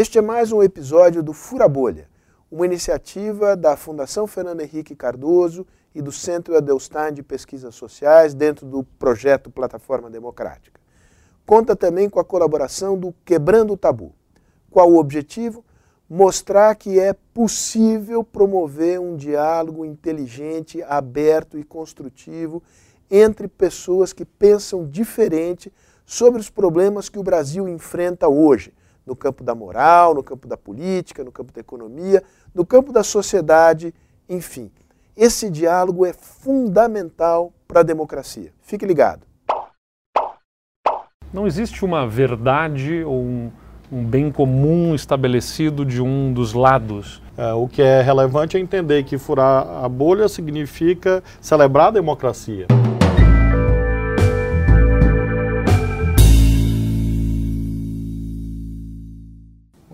Este é mais um episódio do Fura Bolha, uma iniciativa da Fundação Fernando Henrique Cardoso e do Centro Adelstein de Pesquisas Sociais dentro do projeto Plataforma Democrática. Conta também com a colaboração do Quebrando o Tabu. Qual o objetivo? Mostrar que é possível promover um diálogo inteligente, aberto e construtivo entre pessoas que pensam diferente sobre os problemas que o Brasil enfrenta hoje, no campo da moral, no campo da política, no campo da economia, no campo da sociedade, enfim. Esse diálogo é fundamental para a democracia. Fique ligado. Não existe uma verdade ou um, um bem comum estabelecido de um dos lados. É, o que é relevante é entender que furar a bolha significa celebrar a democracia.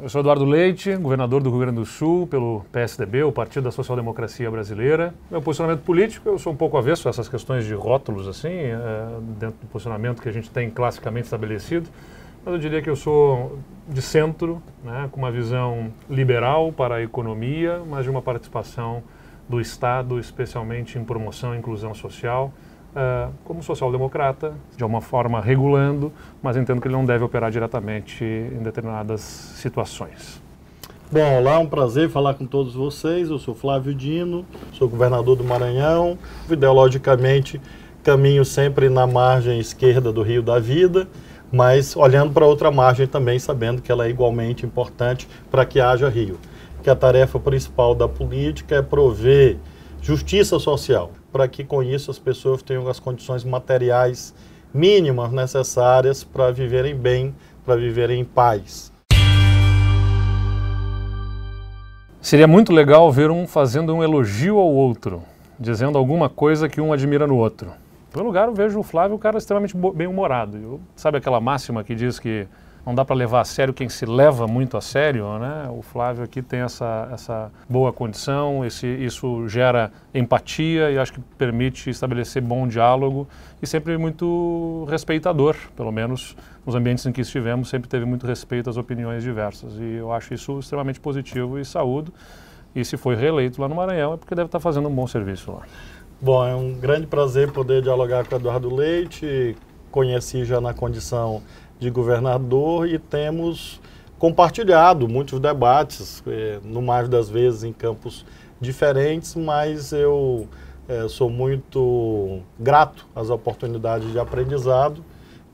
Eu sou Eduardo Leite, governador do Rio Grande do Sul pelo PSDB, o Partido da Social Democracia Brasileira. Meu posicionamento político, eu sou um pouco avesso a essas questões de rótulos, assim, é, dentro do posicionamento que a gente tem classicamente estabelecido. Mas eu diria que eu sou de centro, né, com uma visão liberal para a economia, mas de uma participação do Estado, especialmente em promoção e inclusão social, uh, como social-democrata, de alguma forma regulando, mas entendo que ele não deve operar diretamente em determinadas situações. Bom, olá, um prazer falar com todos vocês. Eu sou Flávio Dino, sou governador do Maranhão. Ideologicamente, caminho sempre na margem esquerda do Rio da Vida, mas olhando para outra margem também, sabendo que ela é igualmente importante para que haja Rio. Que a tarefa principal da política é prover justiça social, para que com isso as pessoas tenham as condições materiais mínimas necessárias para viverem bem, para viverem em paz. Seria muito legal ver um fazendo um elogio ao outro, dizendo alguma coisa que um admira no outro. Em primeiro lugar, eu vejo o Flávio um cara extremamente bem-humorado. Sabe aquela máxima que diz que não dá para levar a sério quem se leva muito a sério, né? O Flávio aqui tem essa, essa boa condição, esse, isso gera empatia e acho que permite estabelecer bom diálogo e sempre muito respeitador, pelo menos nos ambientes em que estivemos, sempre teve muito respeito às opiniões diversas e eu acho isso extremamente positivo e saúdo. E se foi reeleito lá no Maranhão é porque deve estar fazendo um bom serviço lá. Bom, é um grande prazer poder dialogar com o Eduardo Leite, conheci já na condição de governador e temos compartilhado muitos debates, eh, no mais das vezes em campos diferentes, mas eu eh, sou muito grato às oportunidades de aprendizado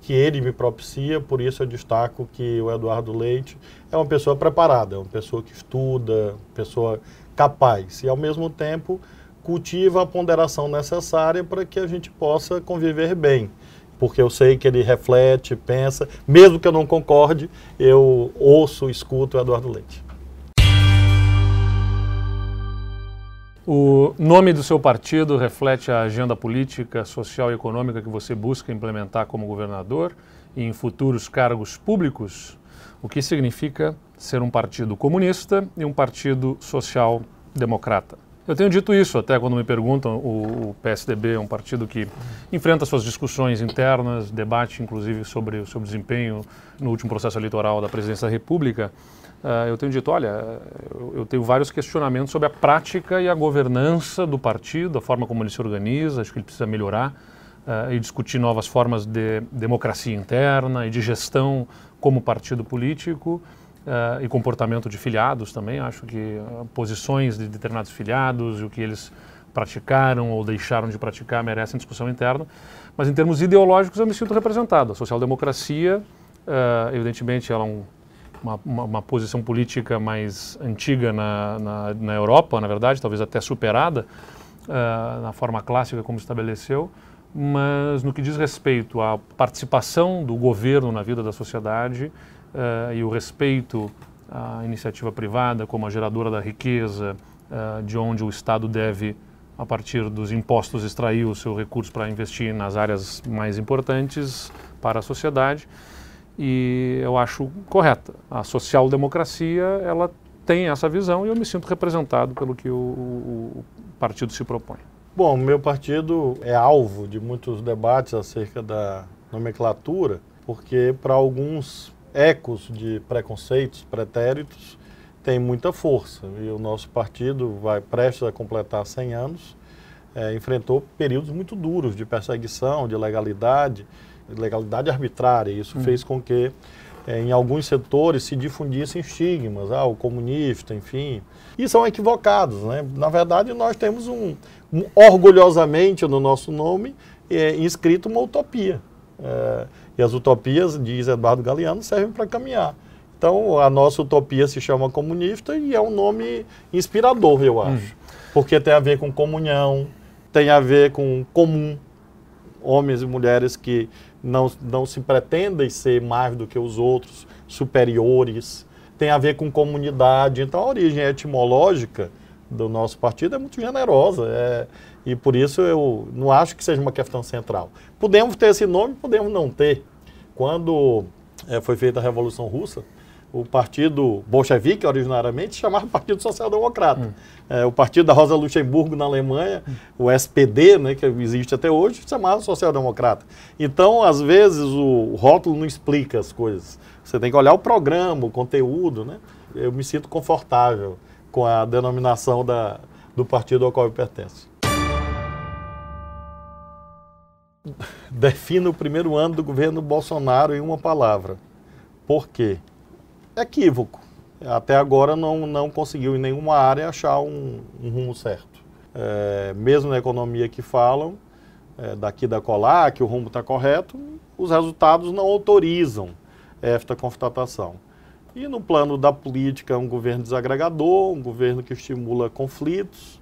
que ele me propicia, por isso eu destaco que o Eduardo Leite é uma pessoa preparada, é uma pessoa que estuda, pessoa capaz e ao mesmo tempo cultiva a ponderação necessária para que a gente possa conviver bem porque eu sei que ele reflete, pensa, mesmo que eu não concorde, eu ouço, escuto o Eduardo Leite. O nome do seu partido reflete a agenda política, social e econômica que você busca implementar como governador e em futuros cargos públicos, o que significa ser um partido comunista e um partido social-democrata. Eu tenho dito isso até quando me perguntam, o, PSDB é um partido que enfrenta suas discussões internas, debate inclusive sobre o seu desempenho no último processo eleitoral da presidência da República. Uh, eu tenho dito, olha, eu, eu, tenho vários questionamentos sobre a prática e a governança do partido, a forma como ele se organiza, acho que ele precisa melhorar uh, e discutir novas formas de democracia interna e de gestão como partido político. Uh, e comportamento de filiados também. Acho que uh, posições de determinados filiados e o que eles praticaram ou deixaram de praticar merecem discussão interna. Mas em termos ideológicos eu me sinto representado. A social-democracia, uh, evidentemente, ela é um, uma, uma, uma, posição política mais antiga na, na, na, Europa, na verdade, talvez até superada na forma clássica como estabeleceu, mas no que diz respeito à participação do governo na vida da sociedade, uh, e o respeito à iniciativa privada como a geradora da riqueza, uh, de onde o Estado deve, a partir dos impostos, extrair o seu recurso para investir nas áreas mais importantes para a sociedade. E eu acho correta. A social-democracia, ela tem essa visão e eu me sinto representado pelo que o, o, o partido se propõe. Bom, meu partido é alvo de muitos debates acerca da nomenclatura, porque para alguns ecos de preconceitos, pretéritos, tem muita força. E o nosso partido vai prestes a completar 100 anos, é, enfrentou períodos muito duros de perseguição, de legalidade, legalidade arbitrária. Isso hum. fez com que é, em alguns setores se difundissem estigmas, ah, o comunista, enfim. E são equivocados. Né? Na verdade, nós temos um, um orgulhosamente no nosso nome é, inscrito uma utopia. E as utopias, diz Eduardo Galeano, servem para caminhar. Então, a nossa utopia se chama comunista e é um nome inspirador, eu acho. Hum. Porque tem a ver com comunhão, tem a ver com comum, homens e mulheres que não, não se pretendem ser mais do que os outros, superiores, tem a ver com comunidade. Então, a origem etimológica do nosso partido é muito generosa. É, e por isso eu não acho que seja uma questão central. Podemos ter esse nome, podemos não ter. Quando é, foi feita a Revolução Russa, o partido bolchevique, originariamente, chamava Partido Social Democrata. Hum. É, o partido da Rosa Luxemburgo, na Alemanha, hum. o SPD, né, que existe até hoje, chamava Social Democrata. Então, às vezes, o rótulo não explica as coisas. Você tem que olhar o programa, o conteúdo. Né? Eu me sinto confortável com a denominação da, do partido ao qual eu pertenço. Defina o primeiro ano do governo Bolsonaro em uma palavra. Por quê? equívoco. Até agora não, não conseguiu em nenhuma área achar um, um rumo certo. É, mesmo na economia que falam, é, daqui da colar, que o rumo está correto, os resultados não autorizam esta constatação. E no plano da política, um governo desagregador, um governo que estimula conflitos,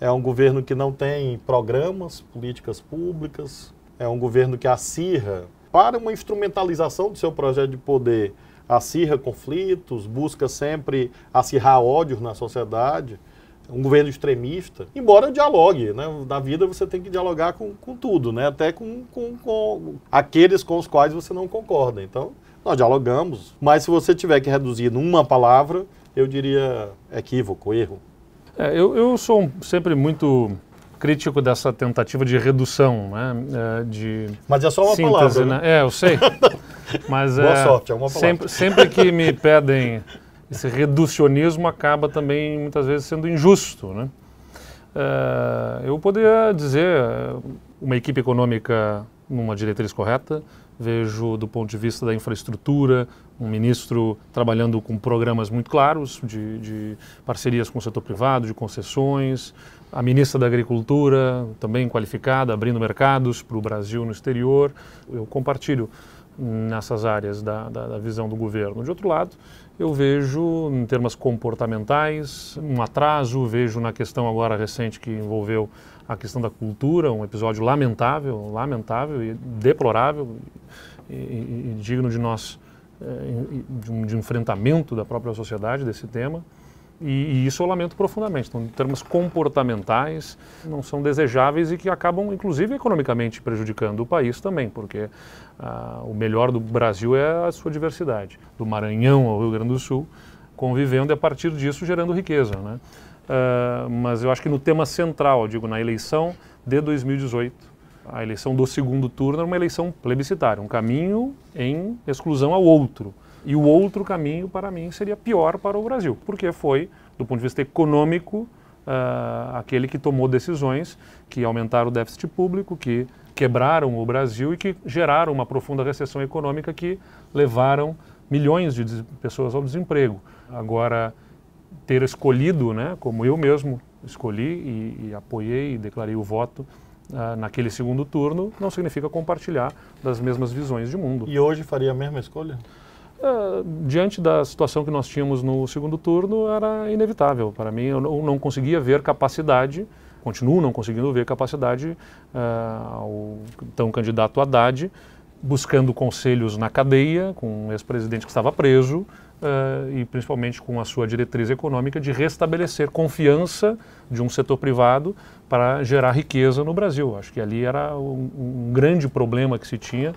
é um governo que não tem programas, políticas públicas, é um governo que acirra para uma instrumentalização do seu projeto de poder acirra conflitos, busca sempre acirrar ódios na sociedade, um governo extremista, embora dialogue, né? Na vida você tem que dialogar com, com tudo, né? Até com, com, com aqueles com os quais você não concorda. Então, nós dialogamos, mas se você tiver que reduzir numa palavra, eu diria equívoco, erro. É, eu, eu sou sempre muito crítico dessa tentativa de redução, né? É, de Mas é só uma síntese, palavra. Né? né? É, eu sei. Mas Boa é, sorte, é uma palavra. Sempre, sempre que me pedem esse reducionismo acaba também muitas vezes sendo injusto, né? É, eu poderia dizer uma equipe econômica numa diretriz correta, vejo do ponto de vista da infraestrutura um ministro trabalhando com programas muito claros de, de parcerias com o setor privado, de concessões, a ministra da Agricultura, também qualificada, abrindo mercados para o Brasil no exterior. Eu compartilho nessas áreas da, da, da, visão do governo. De outro lado, eu vejo, em termos comportamentais, um atraso, vejo na questão agora recente que envolveu a questão da cultura, um episódio lamentável, lamentável e deplorável e, e, e digno de nós, de um, de enfrentamento da própria sociedade desse tema. E, e, isso eu lamento profundamente. Então, em termos comportamentais, não são desejáveis e que acabam, inclusive, economicamente prejudicando o país também, porque ah, o melhor do Brasil é a sua diversidade. Do Maranhão ao Rio Grande do Sul, convivendo e a partir disso gerando riqueza. Né? Ah, mas eu acho que no tema central, digo, na eleição de 2018, a eleição do segundo turno era uma eleição plebiscitária, um caminho em exclusão ao outro. E o outro caminho, para mim, seria pior para o Brasil, porque foi, do ponto de vista econômico, uh, aquele que tomou decisões que aumentaram o déficit público, que quebraram o Brasil e que geraram uma profunda recessão econômica que levaram milhões de pessoas ao desemprego. Agora, ter escolhido, né, como eu mesmo escolhi e, e apoiei e declarei o voto uh, naquele segundo turno, não significa compartilhar das mesmas visões de mundo. E hoje faria a mesma escolha? Uh, diante da situação que nós tínhamos no segundo turno, era inevitável. Para mim, eu não, não conseguia ver capacidade, continuo não conseguindo ver capacidade uh, ao então candidato Haddad, buscando conselhos na cadeia, com um ex-presidente que estava preso, uh, e principalmente com a sua diretriz econômica de restabelecer confiança de um setor privado para gerar riqueza no Brasil. Acho que ali era um, um grande problema que se tinha.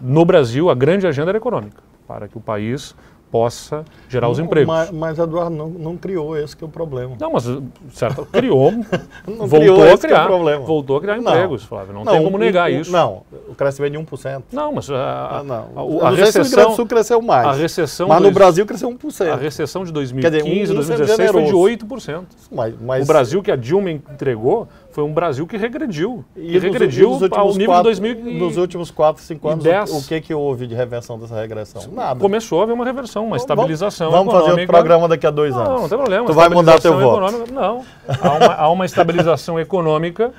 No Brasil, a grande agenda era econômica para que o país possa gerar os empregos. Mas, mas Eduardo não, não criou esse que é o problema. Não, mas certo, criou, Não voltou criou a é criar, problema. voltou a criar Não. empregos, Flávio. Não, tem como negar o- isso. Não, o crescimento de 1%. Não, mas a, Ah, não. a, a não se o do recessão, Sul cresceu mais. a recessão mas no dois- Brasil cresceu 1%. a recessão de Quer 2015, dizer, um- um 2016 foi de generoso. 8%. Mas, mas- O Brasil que a Dilma entregou foi um Brasil que regrediu. E que nos- regrediu e nos ao nível quatro- de 2000 e- Nos últimos 4, 5 anos, o, o que, que houve de reversão dessa regressão? Nada. Começou a haver uma reversão, uma estabilização Vamos fazer econômica. outro programa daqui a dois anos. Não, não tem problema. Tu vai mudar teu voto. Não. Há uma, há uma estabilização econômica.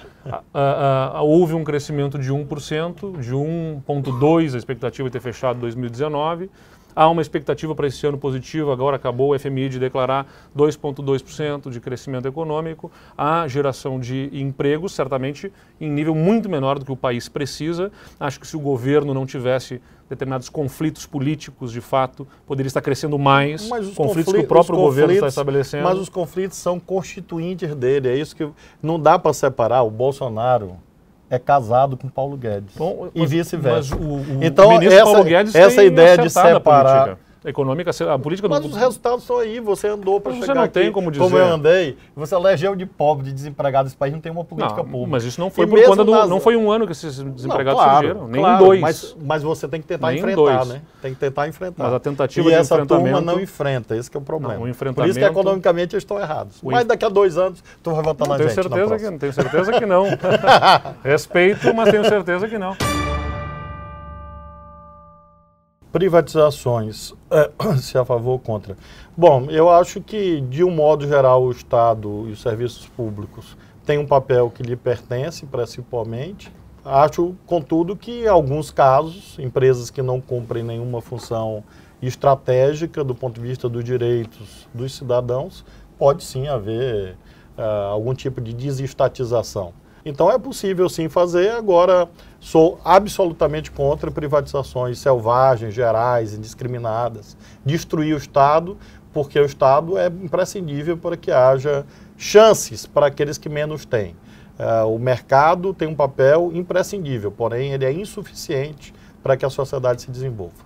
houve um crescimento de 1%, de 1,2% a expectativa de ter fechado 2019. Há uma expectativa para esse ano positiva, agora acabou o FMI de declarar 2,2% de crescimento econômico. Há geração de empregos, certamente em nível muito menor do que o país precisa. Acho que se o governo não tivesse determinados conflitos políticos, de fato, poderia estar crescendo mais. Mas os conflitos confli- que o próprio governo está conflitos- estabelecendo. Mas os conflitos são constituintes dele. É isso que não dá para separar. O Bolsonaro é casado com Paulo Guedes Bom, e mas- vice-versa. Então, essa- Paulo Guedes essa ideia de separar- política econômica, a política Mas do os resultados estão aí. Você andou para Mas você chegar não aqui, tem como dizer. eu andei. Você elegeu de pobre, de desempregado. Esse país não tem uma política não, pública. mas isso não foi E por conta do, nas- não foi um ano que esses desempregados Não, claro, surgiram, nem claro, dois. Mas, mas você tem que tentar Nem enfrentar, dois. né? Tem que tentar enfrentar. Mas a tentativa e de essa turma enfrentamento- não enfrenta, esse que é o problema. Não, o Por isso que enfrentamento- economicamente eles estão errados. O Mas daqui a dois anos tu vai votar na tenho gente. certeza que tenho certeza que não. Respeito, mas tenho certeza que não. Privatizações, é, se a favor ou contra. Bom, eu acho que, de um modo geral, o Estado e os serviços públicos têm um papel que lhe pertence, principalmente. Acho, contudo, que em alguns casos, empresas que não cumprem nenhuma função estratégica do ponto de vista dos direitos dos cidadãos, pode sim haver ah, algum tipo de desestatização. Então é possível sim fazer. Agora, sou absolutamente contra privatizações selvagens, gerais, indiscriminadas. Destruir o Estado, porque o Estado é imprescindível para que haja chances para aqueles que menos têm. Ah, o mercado tem um papel imprescindível, porém ele é insuficiente para que a sociedade se desenvolva.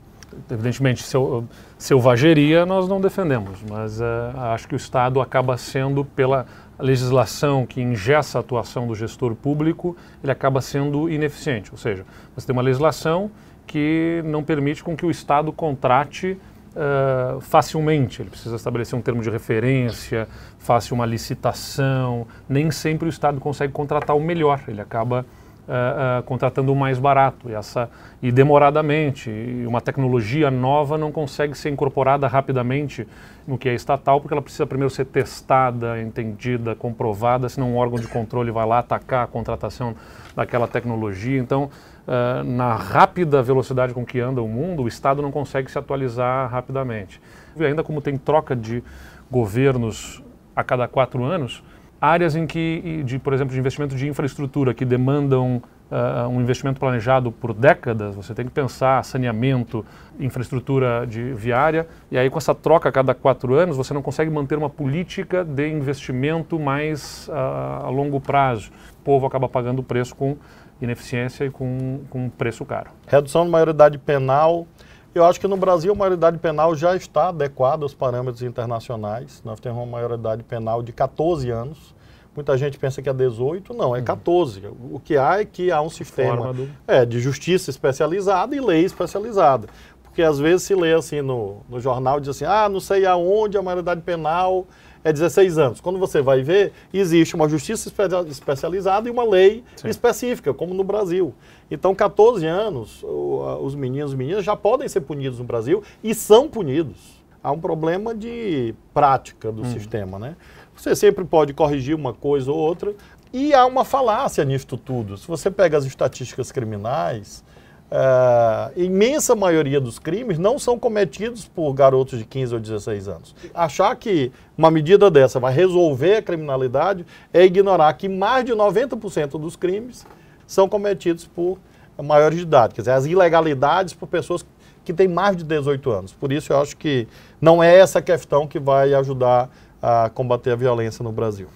Evidentemente, sel- selvageria nós não defendemos, mas eh, acho que o Estado acaba sendo, pela legislação que ingessa a atuação do gestor público, ele acaba sendo ineficiente. Ou seja, você tem uma legislação que não permite com que o Estado contrate eh, facilmente. Ele precisa estabelecer um termo de referência, faça uma licitação. Nem sempre o Estado consegue contratar o melhor. Ele acaba ah, contratando o mais barato e, essa, e demoradamente. E uma tecnologia nova não consegue ser incorporada rapidamente no que é estatal, porque ela precisa primeiro ser testada, entendida, comprovada, senão um órgão de controle vai lá atacar a contratação daquela tecnologia. Então, ah, na rápida velocidade com que anda o mundo, o Estado não consegue se atualizar rapidamente. E ainda como tem troca de governos a cada quatro anos, áreas em que, de, por exemplo, de investimento de infraestrutura que demandam uh, um investimento planejado por décadas, você tem que pensar saneamento, infraestrutura de viária, e aí com essa troca a cada quatro anos você não consegue manter uma política de investimento mais uh, a longo prazo. O povo acaba pagando o preço com ineficiência e com, com preço caro. Redução de maioridade penal. Eu acho que no Brasil a maioridade penal já está adequada aos parâmetros internacionais. Nós temos uma maioridade penal de 14 anos. Muita gente pensa que é 18, não, é 14. O que há é que há um sistema do... é, de justiça especializada e lei especializada. Porque às vezes se lê assim no, no jornal, diz assim, ah, não sei aonde a maioridade penal é 16 anos. Quando você vai ver, existe uma justiça espe especializada e uma lei Sim. específica, como no Brasil. Então, 14 anos, os meninos e meninas já podem ser punidos no Brasil e são punidos. Há um problema de prática do hum. sistema, né? Você sempre pode corrigir uma coisa ou outra. E há uma falácia nisto tudo. Se você pega as estatísticas criminais, a imensa maioria dos crimes não são cometidos por garotos de 15 ou 16 anos. Achar que uma medida dessa vai resolver a criminalidade é ignorar que mais de 90% dos crimes são cometidos por maiores de idade. Quer dizer, as ilegalidades por pessoas que têm mais de 18 anos. Por isso eu acho que não é essa questão que vai ajudar a combater a violência no Brasil.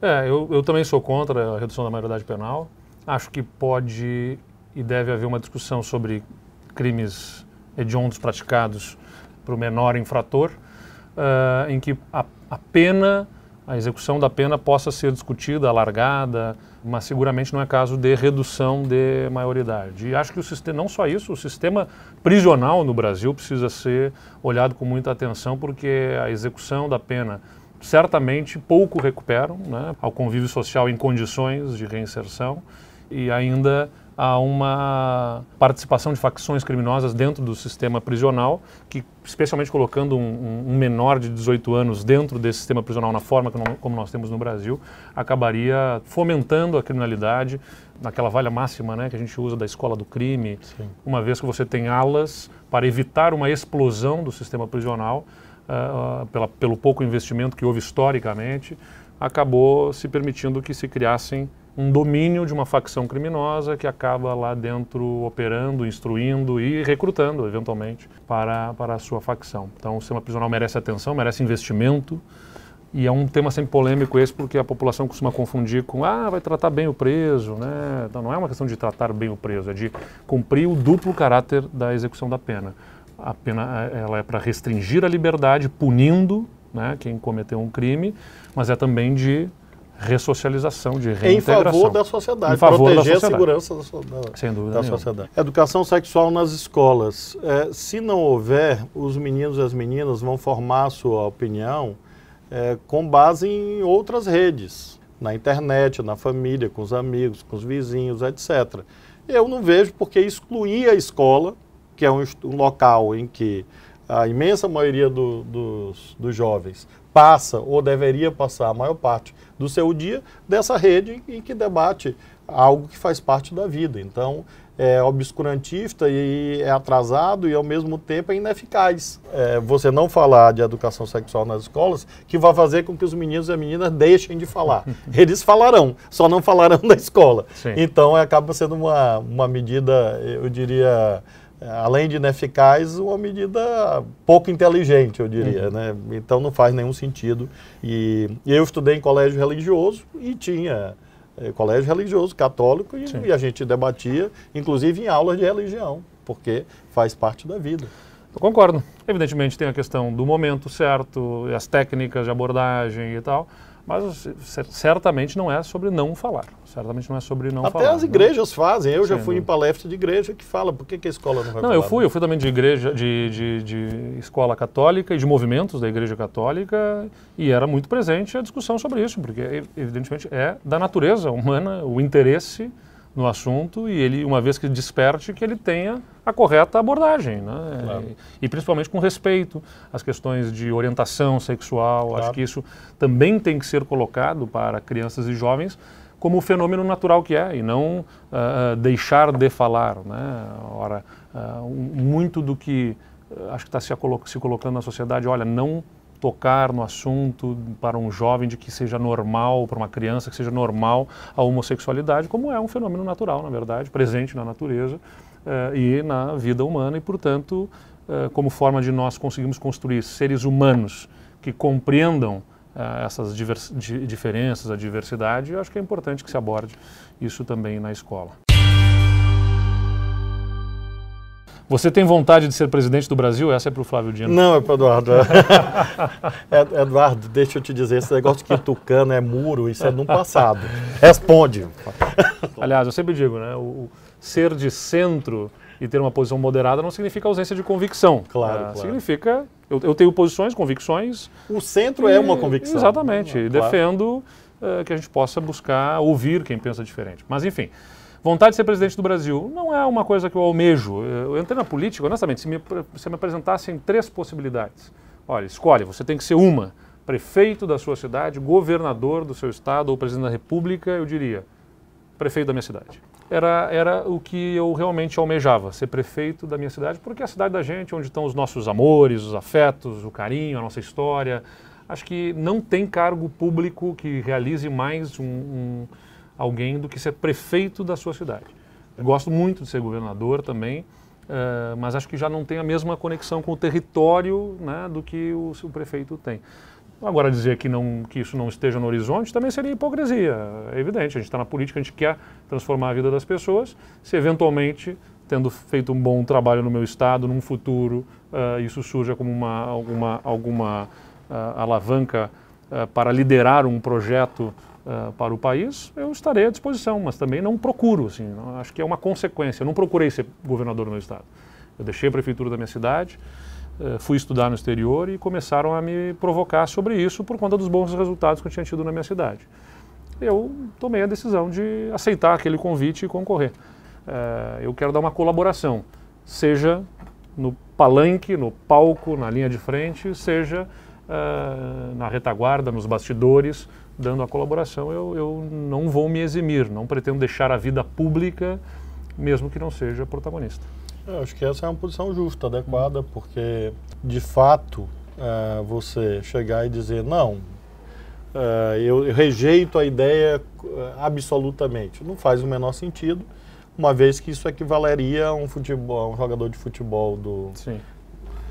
É, eu, eu também sou contra a redução da maioridade penal. Acho que pode e deve haver uma discussão sobre crimes hediondos praticados para o menor infrator, uh, em que a, a pena, a execução da pena possa ser discutida, alargada, mas seguramente não é caso de redução de maioridade. E acho que o sistema, não só isso, o sistema prisional no Brasil precisa ser olhado com muita atenção, porque a execução da pena certamente pouco recuperam né, ao convívio social em condições de reinserção e ainda há uma participação de facções criminosas dentro do sistema prisional, que, especialmente colocando um, um menor de 18 anos dentro desse sistema prisional na forma como nós temos no Brasil, acabaria fomentando a criminalidade naquela valha máxima né, que a gente usa da escola do crime, Sim. uma vez que você tem alas para evitar uma explosão do sistema prisional, uh, pela, pelo pouco investimento que houve historicamente, acabou se permitindo que se criassem um domínio de uma facção criminosa que acaba lá dentro operando, instruindo e recrutando, eventualmente, para, para a sua facção. Então, o sistema prisional merece atenção, merece investimento. E é um tema sempre polêmico esse, porque a população costuma confundir com, ah, vai tratar bem o preso, né? Então, não é uma questão de tratar bem o preso, é de cumprir o duplo caráter da execução da pena. A pena ela é para restringir a liberdade, punindo né, quem cometeu um crime, mas é também de ressocialização, de reintegração. Em favor da sociedade, em favor proteger da sociedade. a segurança da, da, Sem dúvida da sociedade. Educação sexual nas escolas. É, se não houver, os meninos e as meninas vão formar a sua opinião é, com base em outras redes, na internet, na família, com os amigos, com os vizinhos, etc. Eu não vejo porque excluir a escola, que é um, um local em que a imensa maioria do, dos, dos jovens passa ou deveria passar a maior parte do seu dia dessa rede em que debate algo que faz parte da vida. Então, é obscurantista e é atrasado e ao mesmo tempo é ineficaz. É, você não falar de educação sexual nas escolas, que vai fazer com que os meninos e as meninas deixem de falar. Eles falarão, só não falarão na escola. Sim. Então acaba sendo uma, uma medida, eu diria, além de ineficaz, uma medida pouco inteligente, eu diria. Uhum. Né? Então não faz nenhum sentido. E, e eu estudei em colégio religioso e tinha é, colégio religioso católico e, e, a gente debatia, inclusive em aulas de religião, porque faz parte da vida. Eu concordo. Evidentemente tem a questão do momento certo, as técnicas de abordagem e tal, mas certamente não é sobre não falar. Certamente não é sobre não Até falar. Até as igrejas não. fazem. Eu já fui em palestra de igreja que fala por que, que a escola não vai Não, eu fui. Né? Eu fui também de igreja, de, de, de, escola católica e de movimentos da igreja católica e era muito presente a discussão sobre isso, porque evidentemente é da natureza humana o interesse no assunto e ele, uma vez que desperte, que ele tenha a correta abordagem, né? Claro. E, e, principalmente com respeito às questões de orientação sexual. Claro. Acho que isso também tem que ser colocado para crianças e jovens como o fenômeno natural que é e não uh, deixar de falar, né? Ora, uh, muito do que acho que está se, se colocando na sociedade, olha, não tocar no assunto para um jovem de que seja normal, para uma criança que seja normal a homossexualidade, como é um fenômeno natural, na verdade, presente na natureza uh, e na vida humana, e, portanto, uh, como forma de nós conseguirmos construir seres humanos que compreendam uh, essas di diferenças, a diversidade, eu acho que é importante que se aborde isso também na escola. Você tem vontade de ser presidente do Brasil? Essa é para o Flávio Dino. Não, é para o Eduardo. é, Eduardo, deixa eu te dizer, esse negócio que tucano é muro, isso é no passado. Responde. Aliás, eu sempre digo, né? O, ser de centro e ter uma posição moderada não significa ausência de convicção. Claro, claro. Significa, eu, eu, tenho posições, convicções. O centro e, é uma convicção. Exatamente. Claro. defendo uh, que a gente possa buscar ouvir quem pensa diferente. Mas, enfim, Vontade de ser presidente do Brasil não é uma coisa que eu almejo. Eu entrei na política, honestamente, se me, se me apresentassem três possibilidades. Olha, escolhe, você tem que ser uma. Prefeito da sua cidade, governador do seu estado ou presidente da república, eu diria, prefeito da minha cidade. Era, era o que eu realmente almejava, ser prefeito da minha cidade, porque é a cidade da gente, onde estão os nossos amores, os afetos, o carinho, a nossa história. Acho que não tem cargo público que realize mais um, um alguém do que ser prefeito da sua cidade. Gosto muito de ser governador também, uh, mas acho que já não tem a mesma conexão com o território né, do que o, o prefeito tem. Agora, dizer que, não, que isso não esteja no horizonte também seria hipocrisia. É evidente, a gente está na política, a gente quer transformar a vida das pessoas. Se eventualmente tendo feito um bom trabalho no meu estado, num futuro uh, isso surja como uma, alguma, alguma uh, alavanca para liderar um projeto para o país, eu estarei à disposição, mas também não procuro, assim, não, acho que é uma consequência. Eu não procurei ser governador do meu estado. Eu deixei a prefeitura da minha cidade, fui estudar no exterior e começaram a me provocar sobre isso por conta dos bons resultados que eu tinha tido na minha cidade. Eu tomei a decisão de aceitar aquele convite e concorrer. eu quero dar uma colaboração, seja no palanque, no palco, na linha de frente, seja uh, na retaguarda, nos bastidores, dando a colaboração. Eu, eu não vou me eximir, não pretendo deixar a vida pública, mesmo que não seja protagonista. Eu acho que essa é uma posição justa, adequada, porque de fato uh, você chegar e dizer não, uh, eu, rejeito a ideia absolutamente, não faz o menor sentido uma vez que isso equivaleria a um, futebol, um jogador de futebol do Sim.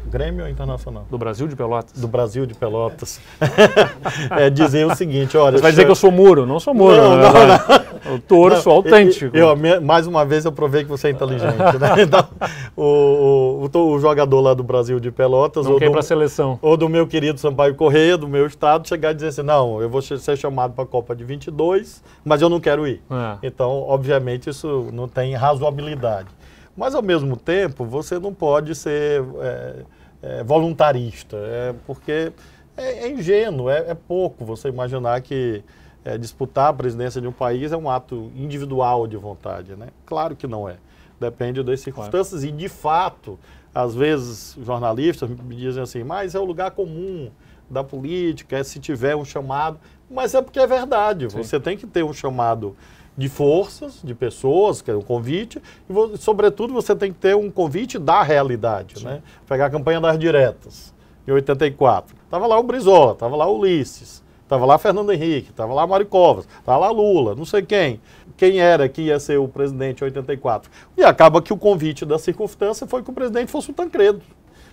Grêmio ou Internacional? Do Brasil de Pelotas. Do Brasil de Pelotas. é dizer o seguinte, olha... Você vai dizer que eu sou muro? Não sou muro. Não, né? não, não. Eu torço não, autêntico. Eu, eu, mais uma vez eu provei que você é inteligente. Né? Então, o, o, o, jogador lá do Brasil de Pelotas... Não quer para a seleção. Ou do meu querido Sampaio Correia, do meu estado, chegar e dizer assim, não, eu vou ser chamado para a Copa de 22, mas eu não quero ir. É. Então, obviamente, isso não tem razoabilidade. Mas, ao mesmo tempo, você não pode ser é, é, voluntarista, é, porque é, é ingênuo, é, é, pouco você imaginar que é, disputar a presidência de um país é um ato individual de vontade. Né? Claro que não é. Depende das circunstâncias claro. e, de fato, às vezes jornalistas me dizem assim, mas é o lugar comum da política, é se tiver um chamado. Mas é porque é verdade, Sim. você tem que ter um chamado de forças, de pessoas, que é o convite, e sobretudo você tem que ter um convite da realidade, né? Pegar a campanha das diretas, em 84. Estava lá o Brizola, estava lá o Ulisses, estava lá Fernando Henrique, estava lá Mário Covas, estava lá Lula, não sei quem. Quem era que ia ser o presidente em 84. E acaba que o convite da circunstância foi que o presidente fosse o Tancredo.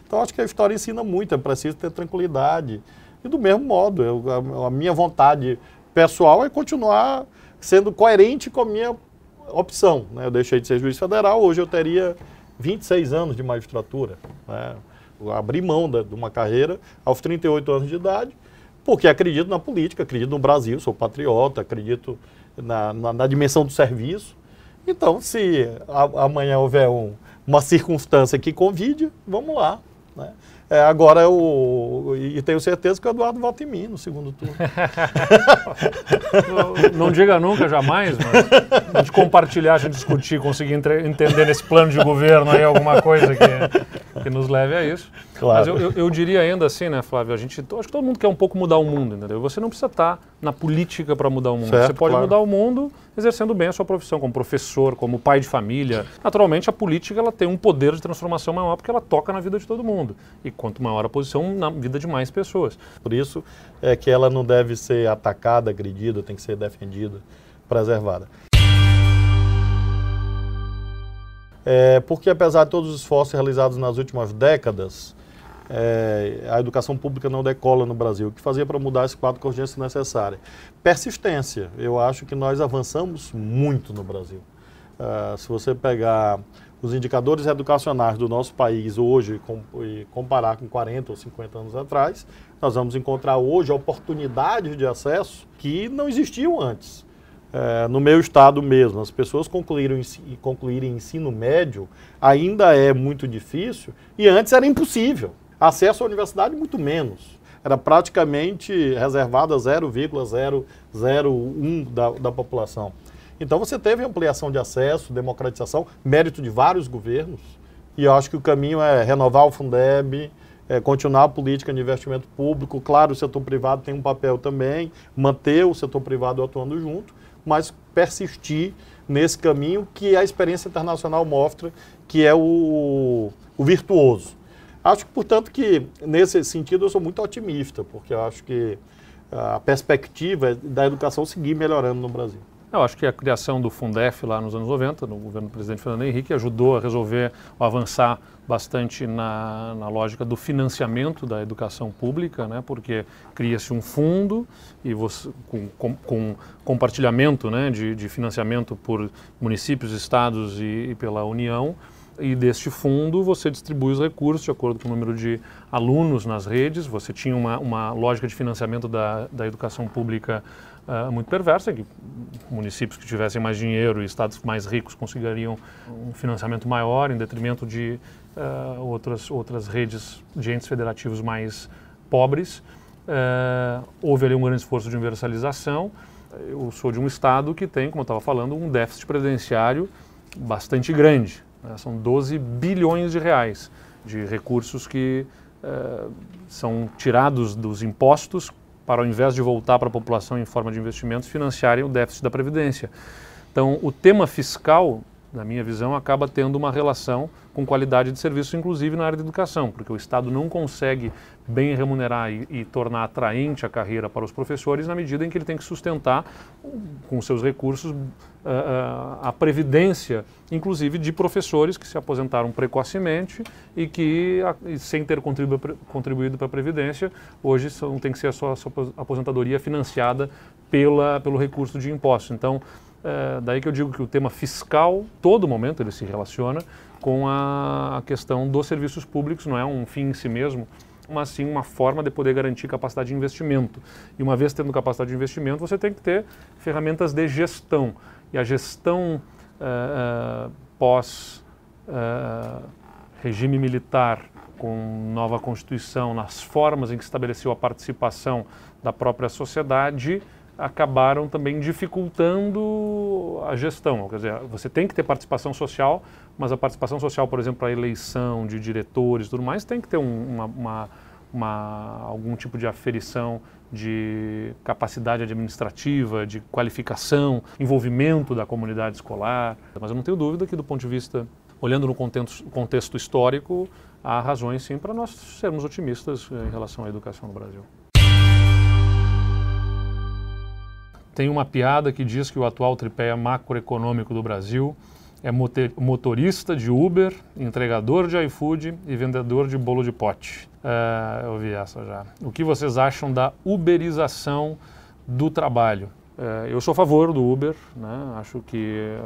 Então acho que a história ensina muito, é preciso ter tranquilidade. E do mesmo modo, eu, a, a minha vontade pessoal é continuar sendo coerente com a minha opção. Né? Eu deixei de ser juiz federal, hoje eu teria 26 anos de magistratura. Né? Abri mão da, de uma carreira aos 38 anos de idade, porque acredito na política, acredito no Brasil, sou patriota, acredito na, na, na dimensão do serviço. Então, se a, amanhã houver um, uma circunstância que convide, vamos lá. Né? É, agora, eu, e tenho certeza que o Eduardo vota em mim no segundo turno. não, não, diga nunca, jamais, mas a gente compartilhar, a gente discutir, conseguir entre, entender nesse plano de governo aí alguma coisa que, que nos leve a isso. Claro. Mas eu, eu, eu, diria ainda assim, né, Flávio, a gente, acho que todo mundo quer um pouco mudar o mundo, entendeu? Você não precisa estar na política para mudar o mundo. Certo, Você pode claro. mudar o mundo exercendo bem a sua profissão, como professor, como pai de família. Naturalmente, a política ela tem um poder de transformação maior porque ela toca na vida de todo mundo. E quanto maior a posição, na vida de mais pessoas. Por isso é que ela não deve ser atacada, agredida, tem que ser defendida, preservada. É, porque apesar de todos os esforços realizados nas últimas décadas, é, a educação pública não decola no Brasil. O que fazia para mudar esse quadro com urgência necessária? Persistência. Eu acho que nós avançamos muito no Brasil. Uh, se você pegar os indicadores educacionais do nosso país hoje com, e comparar com 40 ou 50 anos atrás, nós vamos encontrar hoje oportunidades de acesso que não existiam antes. É, no meu estado mesmo, as pessoas concluírem, concluírem ensino médio ainda é muito difícil e antes era impossível. Acesso à universidade, muito menos. Era praticamente reservado a 0,001 da, da população. Então você teve ampliação de acesso, democratização, mérito de vários governos. E eu acho que o caminho é renovar o Fundeb, é, continuar a política de investimento público. Claro, o setor privado tem um papel também, manter o setor privado atuando junto, mas persistir nesse caminho que a experiência internacional mostra que é o, o virtuoso. Acho, portanto, que nesse sentido eu sou muito otimista, porque eu acho que a perspectiva da educação seguir melhorando no Brasil. Eu acho que a criação do Fundef lá nos anos 90, no governo do presidente Fernando Henrique, ajudou a resolver, a avançar bastante na, na lógica do financiamento da educação pública, né, porque cria-se um fundo e você, com, com, com compartilhamento né, de, de, financiamento por municípios, estados e, e pela União, e deste fundo você distribui os recursos de acordo com o número de alunos nas redes. Você tinha uma, uma lógica de financiamento da, da educação pública uh, muito perversa, que municípios que tivessem mais dinheiro e estados mais ricos conseguiriam um financiamento maior em detrimento de uh, outras, outras redes de entes federativos mais pobres. Uh, houve ali um grande esforço de universalização. Eu sou de um estado que tem, como eu estava falando, um déficit previdenciário bastante grande. Né? São 12 bilhões de reais de recursos que uh, são tirados dos impostos para, ao invés de voltar para a população em forma de investimentos, financiarem o déficit da Previdência. Então, o tema fiscal, na minha visão, acaba tendo uma relação com qualidade de serviço, inclusive na área de educação, porque o Estado não consegue bem remunerar e, e, tornar atraente a carreira para os professores na medida em que ele tem que sustentar com seus recursos uh, uh, a previdência, inclusive de professores que se aposentaram precocemente e que, uh, sem ter contribuído, para a previdência, hoje são, tem que ser a sua, a sua aposentadoria financiada pela, pelo recurso de imposto. Então, eh, daí que eu digo que o tema fiscal, todo momento ele se relaciona com a questão dos serviços públicos, não é um fim em si mesmo, mas sim uma forma de poder garantir capacidade de investimento. E uma vez tendo capacidade de investimento, você tem que ter ferramentas de gestão. E a gestão uh, uh, pós uh, regime militar, com nova Constituição, nas formas em que estabeleceu a participação da própria sociedade, acabaram também dificultando a gestão. Quer dizer, você tem que ter participação social, mas a participação social, por exemplo, a eleição de diretores e tudo mais, tem que ter um, uma, uma, uma, algum tipo de aferição de capacidade administrativa, de qualificação, envolvimento da comunidade escolar. Mas eu não tenho dúvida que, do ponto de vista, olhando no contexto, contexto histórico, há razões sim para nós sermos otimistas eh, em relação à educação no Brasil. Tem uma piada que diz que o atual tripé macroeconômico do Brasil é motorista de Uber, entregador de iFood e vendedor de bolo de pote. Uh, eu vi essa já. O que vocês acham da uberização do trabalho? Uh, eu sou a favor do Uber, né? acho que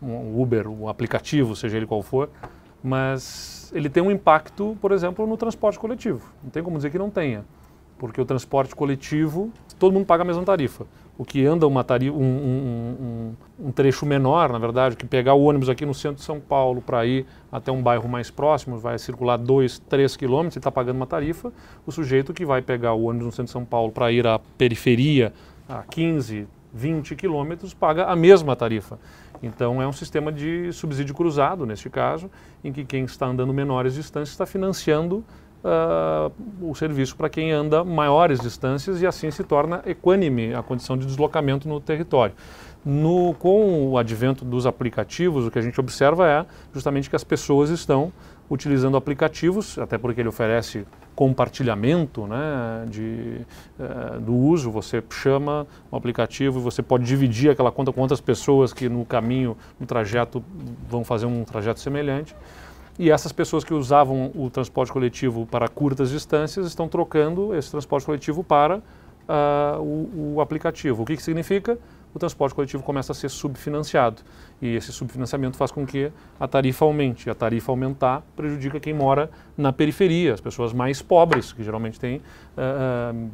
um Uber, o um aplicativo, seja ele qual for, mas ele tem um impacto, por exemplo, no transporte coletivo. Não tem como dizer que não tenha, porque o transporte coletivo, todo mundo paga a mesma tarifa o que anda uma tarifa, um, um, um, um, trecho menor, na verdade, que pegar o ônibus aqui no centro de São Paulo para ir até um bairro mais próximo, vai circular 2, 3 quilômetros e está pagando uma tarifa, o sujeito que vai pegar o ônibus no centro de São Paulo para ir à periferia a 15, 20 quilômetros paga a mesma tarifa. Então é um sistema de subsídio cruzado, neste caso, em que quem está andando menores distâncias está financiando uh, o serviço para quem anda maiores distâncias e assim se torna equânime a condição de deslocamento no território. No, com o advento dos aplicativos, o que a gente observa é justamente que as pessoas estão utilizando aplicativos, até porque ele oferece compartilhamento né, de, uh, do uso. Você chama um aplicativo e você pode dividir aquela conta com outras pessoas que no caminho, no trajeto, vão fazer um trajeto semelhante. E essas pessoas que usavam o transporte coletivo para curtas distâncias estão trocando esse transporte coletivo para uh, o, o, aplicativo. O que, que significa? O transporte coletivo começa a ser subfinanciado. E esse subfinanciamento faz com que a tarifa aumente. A tarifa aumentar prejudica quem mora na periferia, as pessoas mais pobres, que geralmente têm uh,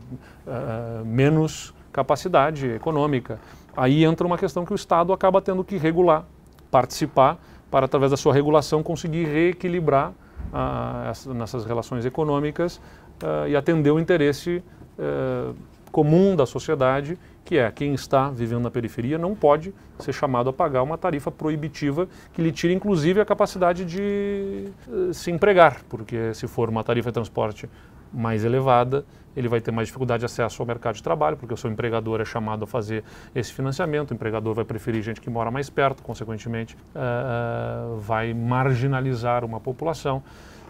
uh, menos capacidade econômica. Aí entra uma questão que o Estado acaba tendo que regular, participar para, através da sua regulação, conseguir reequilibrar ah, essa, nessas relações econômicas ah, e atender o interesse eh, comum da sociedade, que é quem está vivendo na periferia não pode ser chamado a pagar uma tarifa proibitiva que lhe tire, inclusive, a capacidade de eh, se empregar, porque se for uma tarifa de transporte mais elevada, ele vai ter mais dificuldade de acesso ao mercado de trabalho, porque o seu empregador é chamado a fazer esse financiamento, o empregador vai preferir gente que mora mais perto, consequentemente, uh, vai marginalizar uma população.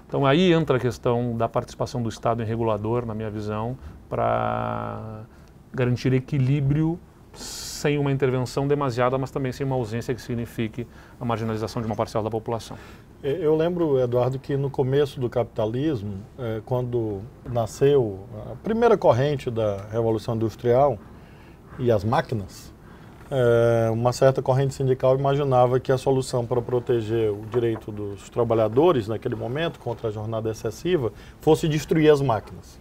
Então aí entra a questão da participação do Estado em regulador, na minha visão, para garantir equilíbrio sem uma intervenção demasiada, mas também sem uma ausência que signifique a marginalização de uma parcela da população. Eu lembro, Eduardo, que no começo do capitalismo, é, quando nasceu a primeira corrente da Revolução Industrial e as máquinas, é, uma certa corrente sindical imaginava que a solução para proteger o direito dos trabalhadores naquele momento contra a jornada excessiva fosse destruir as máquinas.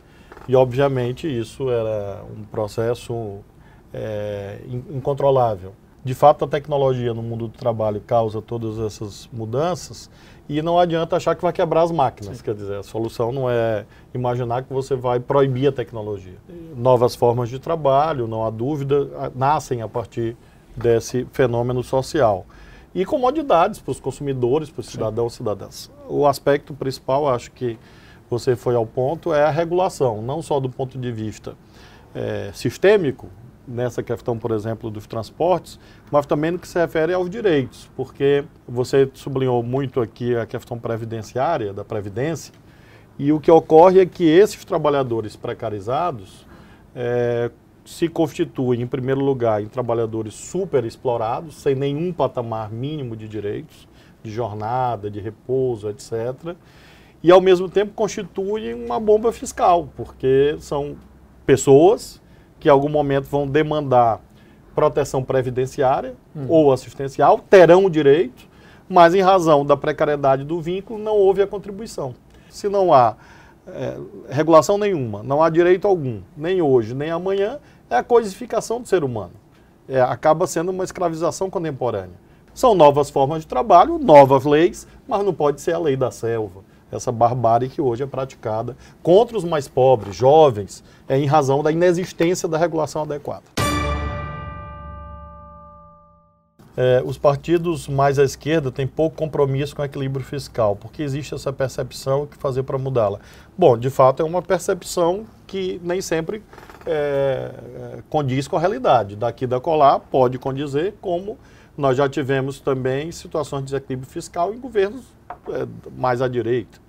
E, obviamente, isso era um processo é, incontrolável. De fato, a tecnologia no mundo do trabalho causa todas essas mudanças e não adianta achar que vai quebrar as máquinas. Sim. Quer dizer, a solução não é imaginar que você vai proibir a tecnologia. Novas formas de trabalho, não há dúvida, nascem a partir desse fenômeno social. E comodidades para os consumidores, para os cidadãos e cidadãs. O aspecto principal, acho que você foi ao ponto, é a regulação, não só do ponto de vista é, sistêmico, nessa questão, por exemplo, dos transportes, mas também no que se refere aos direitos, porque você sublinhou muito aqui a questão previdenciária, da previdência, e o que ocorre é que esses trabalhadores precarizados é, se constituem, em primeiro lugar, em trabalhadores super explorados, sem nenhum patamar mínimo de direitos, de jornada, de repouso, etc. E, ao mesmo tempo, constituem uma bomba fiscal, porque são pessoas que em algum momento vão demandar proteção previdenciária hum. ou assistencial, terão o direito, mas em razão da precariedade do vínculo não houve a contribuição. Se não há é, regulação nenhuma, não há direito algum, nem hoje, nem amanhã, é a coisificação do ser humano. É, acaba sendo uma escravização contemporânea. São novas formas de trabalho, novas leis, mas não pode ser a lei da selva essa barbárie que hoje é praticada contra os mais pobres, jovens, é, em razão da inexistência da regulação adequada. É, os partidos mais à esquerda têm pouco compromisso com o equilíbrio fiscal, porque existe essa percepção que fazer para mudá-la. Bom, de fato é uma percepção que nem sempre é, é, condiz com a realidade. Daqui da colar pode condizer, como nós já tivemos também situações de desequilíbrio fiscal em governos mais à direita.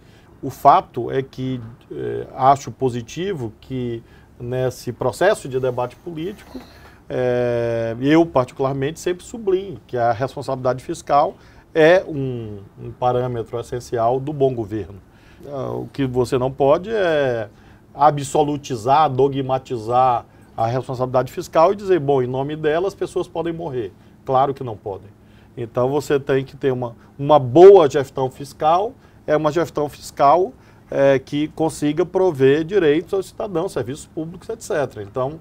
O fato é que é, acho positivo que nesse processo de debate político, é, eu particularmente sempre sublinho que a responsabilidade fiscal é um, um parâmetro essencial do bom governo. O que você não pode é absolutizar, dogmatizar a responsabilidade fiscal e dizer, bom, em nome dela as pessoas podem morrer. Claro que não podem. Então você tem que ter uma, uma boa gestão fiscal, é uma gestão fiscal é, que consiga prover direitos aos cidadãos, serviços públicos, etc. Então,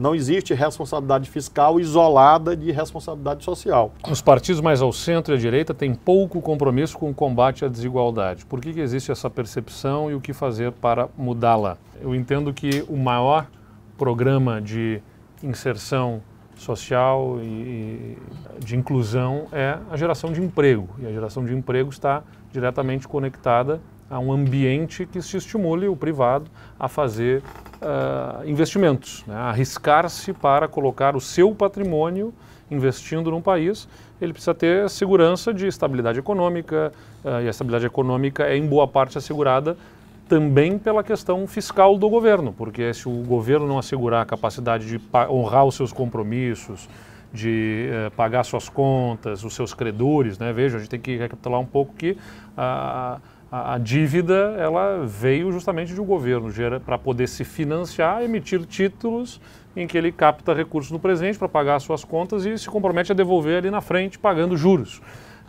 não existe responsabilidade fiscal isolada de responsabilidade social. Os partidos mais ao centro e à direita têm pouco compromisso com o combate à desigualdade. Por que, que existe essa percepção e o que fazer para mudá-la? Eu entendo que o maior programa de inserção social e de inclusão é a geração de emprego. E a geração de emprego está diretamente conectada a um ambiente que se estimule o privado a fazer uh, investimentos, né? arriscar-se para colocar o seu patrimônio investindo num país. Ele precisa ter segurança de estabilidade econômica, uh, e a estabilidade econômica é, em boa parte, assegurada também pela questão fiscal do governo, porque se o governo não assegurar a capacidade de honrar os seus compromissos, de eh, pagar suas contas, os seus credores, né? Veja, a gente tem que recapitular um pouco que a, a, a dívida ela veio justamente de um governo para poder se financiar, emitir títulos em que ele capta recursos no presente para pagar suas contas e se compromete a devolver ali na frente pagando juros.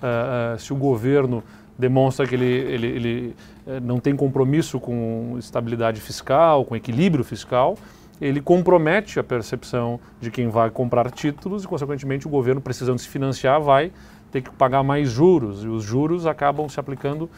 Uh, uh, se o governo demonstra que ele, ele, ele não tem compromisso com estabilidade fiscal, com equilíbrio fiscal, ele compromete a percepção de quem vai comprar títulos e, consequentemente, o governo, precisando se financiar, vai ter que pagar mais juros. E os juros acabam se aplicando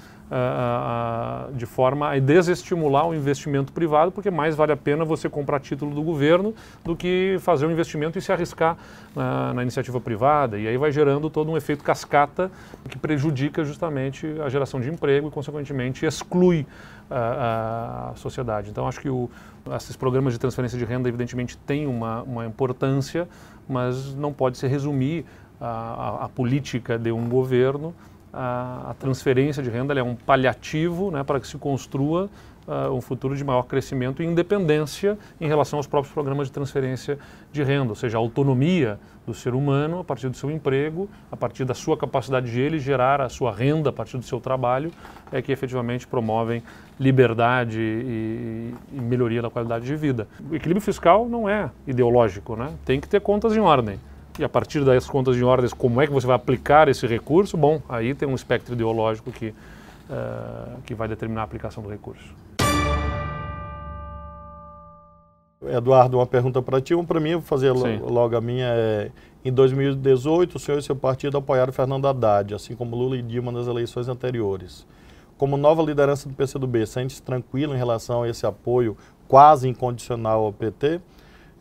de forma a desestimular o investimento privado, porque mais vale a pena você comprar título do governo do que fazer um investimento e se arriscar na, na iniciativa privada. E aí vai gerando todo um efeito cascata que prejudica justamente a geração de emprego e, consequentemente, exclui a, a sociedade. Então, acho que o, esses programas de transferência de renda, evidentemente, têm uma, uma importância, mas não pode se resumir a, a, a política de um governo a, a transferência de renda é um paliativo né, para que se construa uh, um futuro de maior crescimento e independência em relação aos próprios programas de transferência de renda, ou seja, a autonomia do ser humano a partir do seu emprego, a partir da sua capacidade de ele gerar a sua renda a partir do seu trabalho, é que efetivamente promovem liberdade e, e melhoria da qualidade de vida. O equilíbrio fiscal não é ideológico, né? tem que ter contas em ordem. E a partir das contas em ordem, como é que você vai aplicar esse recurso? Bom, aí tem um espectro ideológico que, uh, que vai determinar a aplicação do recurso. Eduardo, uma pergunta para ti, uma para mim, vou fazer Sim. logo a minha. É, em 2018, o senhor e seu partido apoiaram Fernando Haddad, assim como Lula e Dilma nas eleições anteriores. Como nova liderança do PCdoB, sente-se tranquilo em relação a esse apoio quase incondicional ao PT?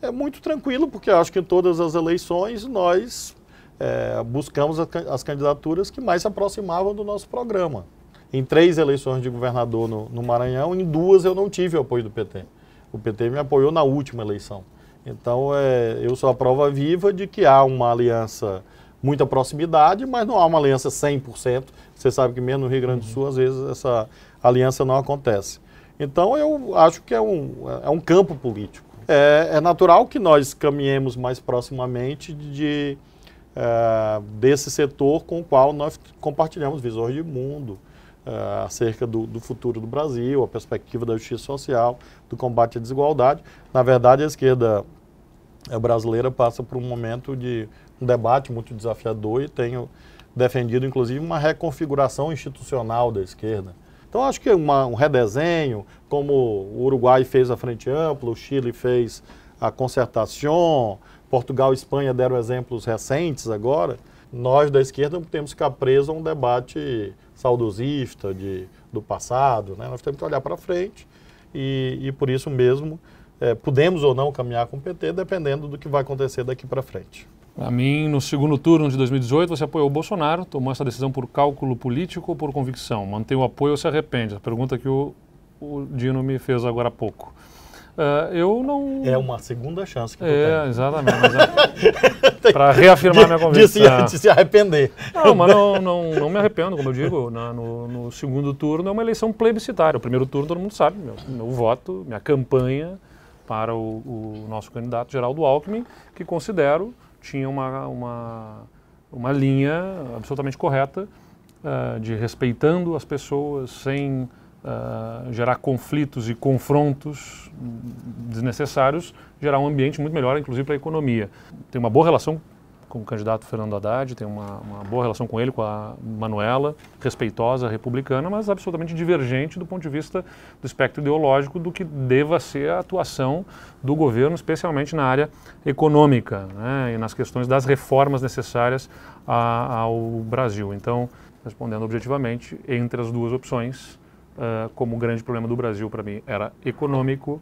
É muito tranquilo, porque acho que em todas as eleições nós é, buscamos as candidaturas que mais se aproximavam do nosso programa. Em três eleições de governador no, no Maranhão, em duas eu não tive o apoio do PT. O PT me apoiou na última eleição. Então, é, eu sou a prova viva de que há uma aliança, muita proximidade, mas não há uma aliança 100%. Você sabe que mesmo no Rio Grande do Sul, às vezes, essa aliança não acontece. Então, eu acho que é um, é um campo político. É, é natural que nós caminhemos mais proximamente de, é, desse setor com o qual nós compartilhamos visões de mundo, uh, acerca do, do, futuro do Brasil, a perspectiva da justiça social, do combate à desigualdade. Na verdade, a esquerda eh, brasileira passa por um momento de um debate muito desafiador e tenho defendido, inclusive, uma reconfiguração institucional da esquerda. Então, acho que uma, um redesenho, como o Uruguai fez a Frente Ampla, o Chile fez a Concertação, Portugal e Espanha deram exemplos recentes agora, nós da esquerda não temos que ficar presos a um debate saudosista de, do passado, né? nós temos que olhar para frente e, e, por isso mesmo é, podemos ou não caminhar com o PT, dependendo do que vai acontecer daqui para frente. Para mim, no segundo turno de 2018, você apoiou o Bolsonaro, tomou essa decisão por cálculo político ou por convicção? Mantém o apoio ou se arrepende? A pergunta que o, o Dino me fez agora há pouco. Uh, eu não. É uma segunda chance que É, exatamente. É para reafirmar minha convicção. De se, de se arrepender. Não, mas não, não, não me arrependo, como eu digo. Na, no, no, segundo turno é uma eleição plebiscitária. O primeiro turno todo mundo sabe. Meu, meu voto, minha campanha para o, o, nosso candidato Geraldo Alckmin, que considero tinha uma, uma, uma linha absolutamente correta uh, de respeitando as pessoas sem uh, gerar conflitos e confrontos desnecessários, gerar um ambiente muito melhor, inclusive para a economia. Tem uma boa relação com o candidato Fernando Haddad, tem uma, uma, boa relação com ele, com a Manuela, respeitosa, republicana, mas absolutamente divergente do ponto de vista do espectro ideológico do que deva ser a atuação do governo, especialmente na área econômica né, e nas questões das reformas necessárias a, ao Brasil. Então, respondendo objetivamente, entre as duas opções, uh, como o grande problema do Brasil para mim era econômico,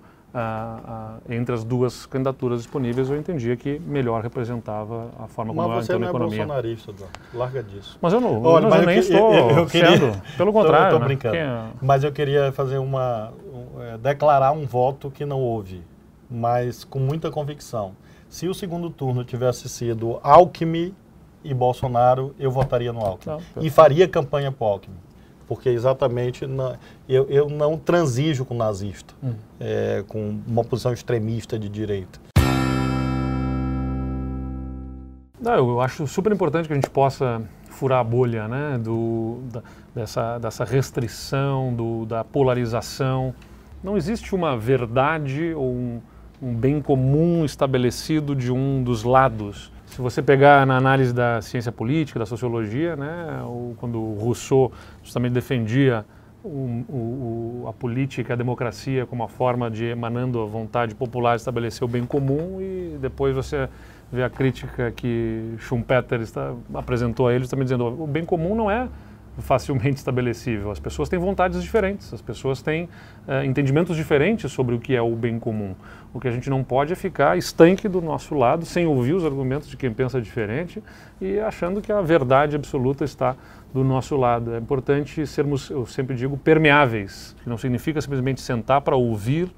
entre as duas candidaturas disponíveis, eu entendia que melhor representava a forma como mas eu entendo a economia. Mas você não é bolsonarista, Larga disso. Mas eu não, Olha, mas eu nem eu, estou eu, eu queria, sendo. Pelo contrário. Estou né? brincando. É... Mas eu queria fazer uma... Um, é, declarar um voto que não houve, mas com muita convicção. Se o segundo turno tivesse sido Alckmin e Bolsonaro, eu votaria no Alckmin. Não, e faria campanha para o Alckmin porque exatamente na, eu, eu não transijo com nazista, hum. é, com uma posição extremista de direita. Não, eu acho super importante que a gente possa furar a bolha né, do, da, dessa, dessa restrição, do, da polarização. Não existe uma verdade ou um, um bem comum estabelecido de um dos lados se você pegar na análise da ciência política, da sociologia, né, ou quando Rousseau justamente defendia o, o, a política, a democracia como uma forma de, emanando a vontade popular, estabelecer o bem comum, e depois você vê a crítica que Schumpeter está, apresentou a eles, também dizendo o bem comum não é facilmente estabelecível. As pessoas têm vontades diferentes, as pessoas têm uh, entendimentos diferentes sobre o que é o bem comum. O que a gente não pode é ficar estanque do nosso lado, sem ouvir os argumentos de quem pensa diferente e achando que a verdade absoluta está do nosso lado. É importante sermos, eu sempre digo, permeáveis, que não significa simplesmente sentar para ouvir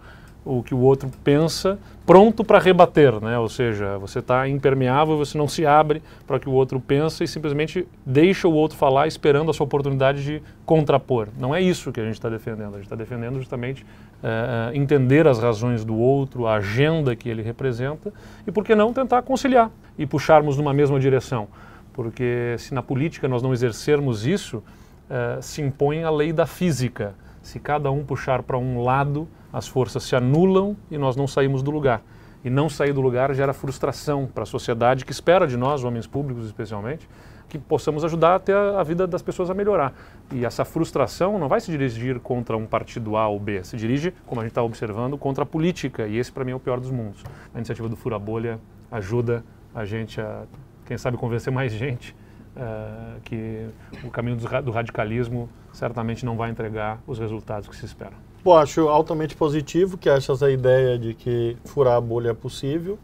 o que o outro pensa, pronto para rebater, né? Ou seja, você está impermeável, você não se abre para o que o outro pensa e simplesmente deixa o outro falar esperando a sua oportunidade de contrapor. Não é isso que a gente está defendendo. A gente está defendendo justamente é, entender as razões do outro, a agenda que ele representa e, por que não, tentar conciliar e puxarmos numa mesma direção. Porque se na política nós não exercermos isso, é, se impõe a lei da física. Se cada um puxar para um lado, as forças se anulam e nós não saímos do lugar. E não sair do lugar gera frustração para a sociedade que espera de nós, homens públicos especialmente, que possamos ajudar até a, vida das pessoas a melhorar. E essa frustração não vai se dirigir contra um partido A ou B, se dirige, como a gente está observando, contra a política. E esse, para mim, é o pior dos mundos. A iniciativa do Fura Bolha ajuda a gente a, quem sabe, convencer mais gente uh, que o caminho do radicalismo certamente não vai entregar os resultados que se esperam. Bom, acho altamente positivo que essa ideia de que furar a bolha é possível,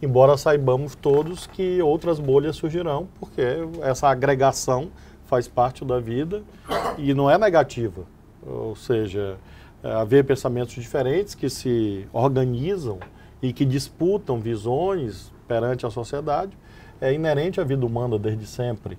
embora saibamos todos que outras bolhas surgirão, porque essa agregação faz parte da vida e não é negativa. Ou seja, é, haver pensamentos diferentes que se organizam e que disputam visões perante a sociedade é inerente à vida humana desde sempre.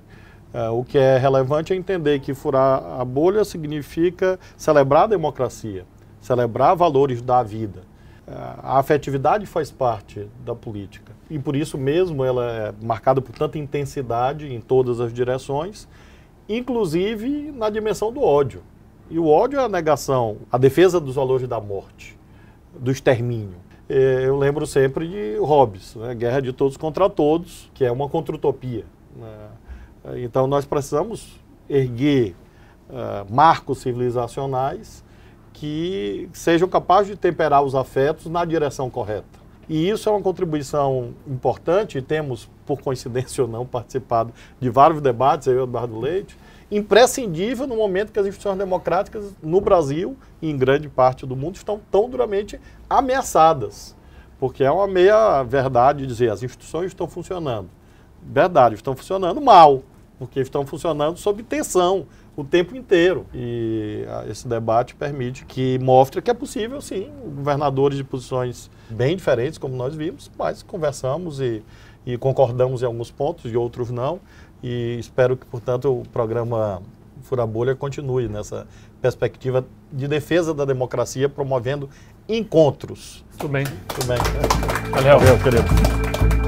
Uh, o que é relevante é entender que furar a bolha significa celebrar a democracia, celebrar valores da vida. Uh, a afetividade faz parte da política e por isso mesmo ela é marcada por tanta intensidade em todas as direções, inclusive na dimensão do ódio. E o ódio é a negação, a defesa dos valores da morte, do extermínio. Eh, eu lembro sempre de Hobbes, né? Guerra de Todos contra Todos, que é uma contra-utopia. Né? Então nós precisamos erguer uh, marcos civilizacionais que sejam capazes de temperar os afetos na direção correta. E isso é uma contribuição importante, temos, por coincidência ou não, participado de vários debates, eu e Eduardo Leite, imprescindível no momento que as instituições democráticas no Brasil e em grande parte do mundo estão tão duramente ameaçadas. Porque é uma meia verdade dizer as instituições estão funcionando. Verdade, estão funcionando mal porque estão funcionando sob tensão o tempo inteiro. E ah, esse debate permite que mostre que é possível, sim, governadores de posições bem diferentes, como nós vimos, mas conversamos e, e concordamos em alguns pontos, e outros não. E espero que, portanto, o programa Fura Bolha continue nessa perspectiva de defesa da democracia, promovendo encontros. Tudo bem. Tudo bem. Valeu. Valeu, querido.